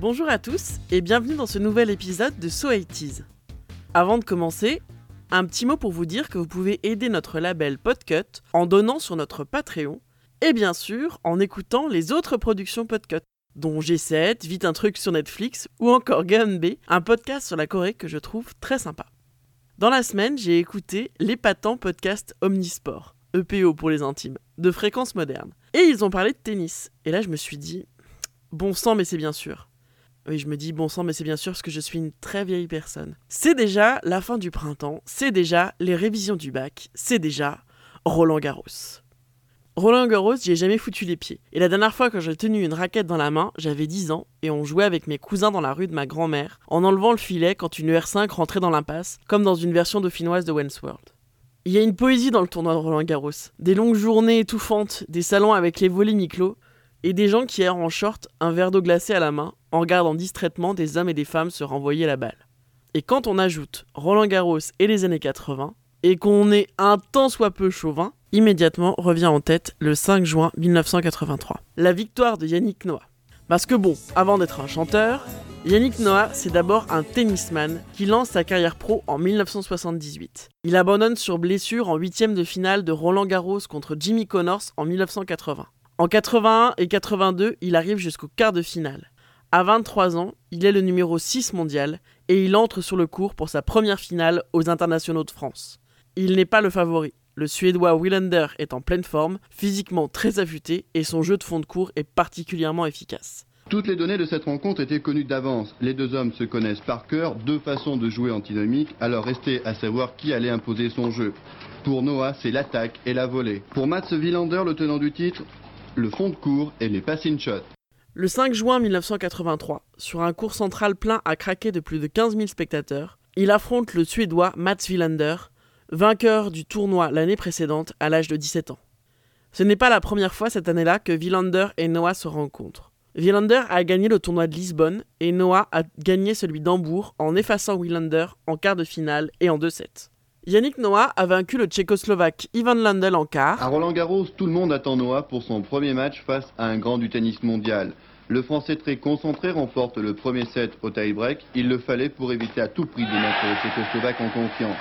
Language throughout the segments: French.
Bonjour à tous et bienvenue dans ce nouvel épisode de So 80 Avant de commencer, un petit mot pour vous dire que vous pouvez aider notre label Podcut en donnant sur notre Patreon et bien sûr en écoutant les autres productions Podcut, dont G7, Vite un truc sur Netflix ou encore B, un podcast sur la Corée que je trouve très sympa. Dans la semaine, j'ai écouté l'épatant podcast Omnisport, EPO pour les intimes, de fréquence moderne. Et ils ont parlé de tennis. Et là, je me suis dit, bon sang, mais c'est bien sûr. Oui, je me dis bon sang, mais c'est bien sûr parce que je suis une très vieille personne. C'est déjà la fin du printemps, c'est déjà les révisions du bac, c'est déjà Roland Garros. Roland Garros, j'y ai jamais foutu les pieds. Et la dernière fois que j'ai tenu une raquette dans la main, j'avais 10 ans et on jouait avec mes cousins dans la rue de ma grand-mère en enlevant le filet quand une R5 rentrait dans l'impasse, comme dans une version dauphinoise de Wentworth. Il y a une poésie dans le tournoi de Roland Garros. Des longues journées étouffantes, des salons avec les volets mi-clos, et des gens qui errent en short, un verre d'eau glacée à la main, en regardant distraitement des hommes et des femmes se renvoyer la balle. Et quand on ajoute Roland Garros et les années 80, et qu'on est un tant soit peu chauvin, immédiatement revient en tête le 5 juin 1983. La victoire de Yannick Noah. Parce que bon, avant d'être un chanteur, Yannick Noah, c'est d'abord un tennisman qui lance sa carrière pro en 1978. Il abandonne sur blessure en huitième de finale de Roland Garros contre Jimmy Connors en 1980. En 81 et 82, il arrive jusqu'au quart de finale. À 23 ans, il est le numéro 6 mondial et il entre sur le cours pour sa première finale aux internationaux de France. Il n'est pas le favori. Le Suédois Willander est en pleine forme, physiquement très affûté et son jeu de fond de cours est particulièrement efficace. Toutes les données de cette rencontre étaient connues d'avance. Les deux hommes se connaissent par cœur, deux façons de jouer antinomiques, alors restait à savoir qui allait imposer son jeu. Pour Noah, c'est l'attaque et la volée. Pour Mats Willander, le tenant du titre, le fond de cours et les passing shots. Le 5 juin 1983, sur un cours central plein à craquer de plus de 15 000 spectateurs, il affronte le Suédois Mats Wilander, vainqueur du tournoi l'année précédente à l'âge de 17 ans. Ce n'est pas la première fois cette année-là que Wilander et Noah se rencontrent. Wilander a gagné le tournoi de Lisbonne et Noah a gagné celui d'Hambourg en effaçant Wilander en quart de finale et en 2-7. Yannick Noah a vaincu le Tchécoslovaque Ivan Landel en quart. À Roland Garros, tout le monde attend Noah pour son premier match face à un grand du tennis mondial. Le Français très concentré remporte le premier set au tie-break. Il le fallait pour éviter à tout prix de mettre le Tchécoslovaque en confiance.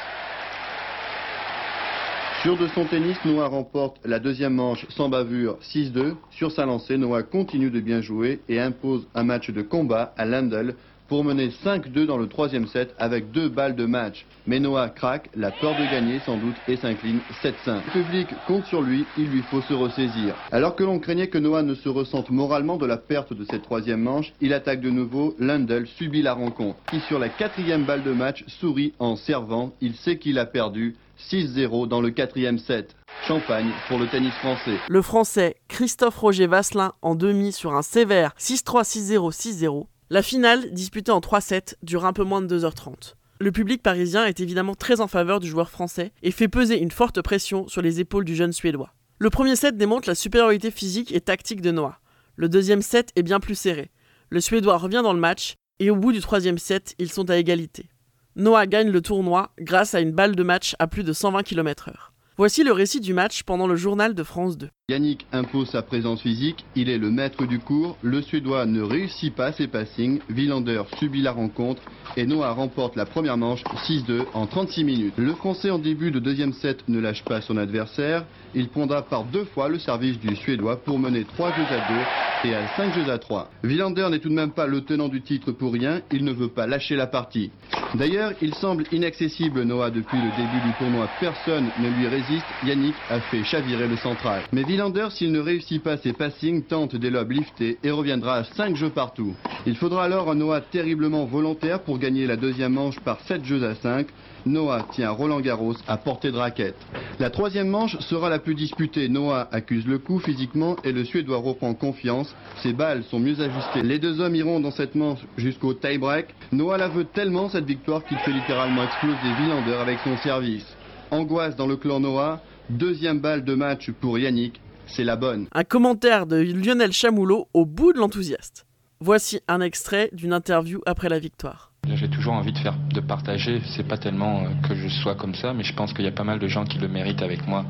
Sur de son tennis, Noah remporte la deuxième manche sans bavure 6-2. Sur sa lancée, Noah continue de bien jouer et impose un match de combat à Landel pour mener 5-2 dans le troisième set avec deux balles de match. Mais Noah craque, la peur de gagner sans doute et s'incline 7-5. Le public compte sur lui, il lui faut se ressaisir. Alors que l'on craignait que Noah ne se ressente moralement de la perte de cette troisième manche, il attaque de nouveau, Lundell subit la rencontre. Qui sur la quatrième balle de match sourit en servant, il sait qu'il a perdu. 6-0 dans le quatrième set. Champagne pour le tennis français. Le français Christophe Roger Vasselin en demi sur un sévère 6-3, 6-0, 6-0 la finale, disputée en 3 sets, dure un peu moins de 2h30. Le public parisien est évidemment très en faveur du joueur français et fait peser une forte pression sur les épaules du jeune Suédois. Le premier set démontre la supériorité physique et tactique de Noah. Le deuxième set est bien plus serré. Le Suédois revient dans le match et au bout du troisième set, ils sont à égalité. Noah gagne le tournoi grâce à une balle de match à plus de 120 km/h. Voici le récit du match pendant le journal de France 2. Yannick impose sa présence physique, il est le maître du cours, le Suédois ne réussit pas ses passings, Villander subit la rencontre et Noah remporte la première manche 6-2 en 36 minutes. Le Français en début de deuxième set ne lâche pas son adversaire, il prendra par deux fois le service du Suédois pour mener 3 jeux à 2 et à 5 jeux à 3. Villander n'est tout de même pas le tenant du titre pour rien, il ne veut pas lâcher la partie. D'ailleurs, il semble inaccessible Noah depuis le début du tournoi, personne ne lui résiste Yannick a fait chavirer le central. Mais Villander, s'il ne réussit pas ses passings, tente des lobes liftés et reviendra à 5 jeux partout. Il faudra alors un Noah terriblement volontaire pour gagner la deuxième manche par 7 jeux à 5. Noah tient Roland Garros à portée de raquette. La troisième manche sera la plus disputée. Noah accuse le coup physiquement et le Suédois reprend confiance. Ses balles sont mieux ajustées. Les deux hommes iront dans cette manche jusqu'au tie-break. Noah la veut tellement cette victoire qu'il fait littéralement exploser Villander avec son service. Angoisse dans le clan Noah. Deuxième balle de match pour Yannick. C'est la bonne. Un commentaire de Lionel Chamoulot au bout de l'enthousiaste. Voici un extrait d'une interview après la victoire. J'ai toujours envie de faire, de partager. C'est pas tellement euh, que je sois comme ça, mais je pense qu'il y a pas mal de gens qui le méritent avec moi.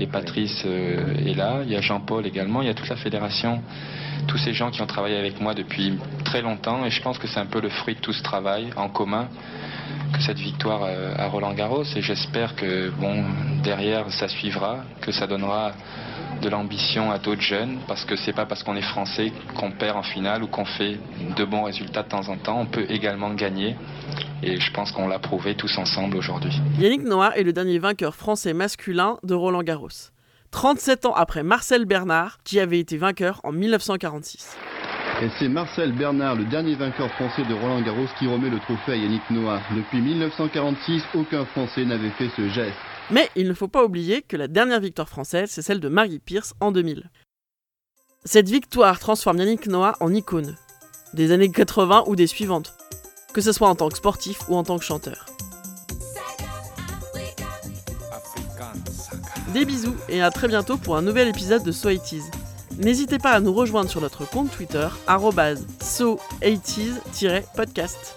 Et Patrice euh, est là, il y a Jean-Paul également, il y a toute la fédération, tous ces gens qui ont travaillé avec moi depuis très longtemps. Et je pense que c'est un peu le fruit de tout ce travail en commun que cette victoire euh, à Roland Garros. Et j'espère que bon derrière ça suivra, que ça donnera de l'ambition à d'autres jeunes, parce que c'est pas parce qu'on est français qu'on perd en finale ou qu'on fait de bons résultats de temps en temps. On peut également gagner. Et je pense qu'on l'a prouvé tous ensemble aujourd'hui. Yannick Noah est le dernier vainqueur français masculin de Roland Garros. 37 ans après Marcel Bernard, qui avait été vainqueur en 1946. Et c'est Marcel Bernard, le dernier vainqueur français de Roland Garros, qui remet le trophée à Yannick Noah. Depuis 1946, aucun Français n'avait fait ce geste. Mais il ne faut pas oublier que la dernière victoire française, c'est celle de Marie Pierce en 2000. Cette victoire transforme Yannick Noah en icône, des années 80 ou des suivantes, que ce soit en tant que sportif ou en tant que chanteur. Des bisous et à très bientôt pour un nouvel épisode de So N'hésitez pas à nous rejoindre sur notre compte Twitter, so80s-podcast.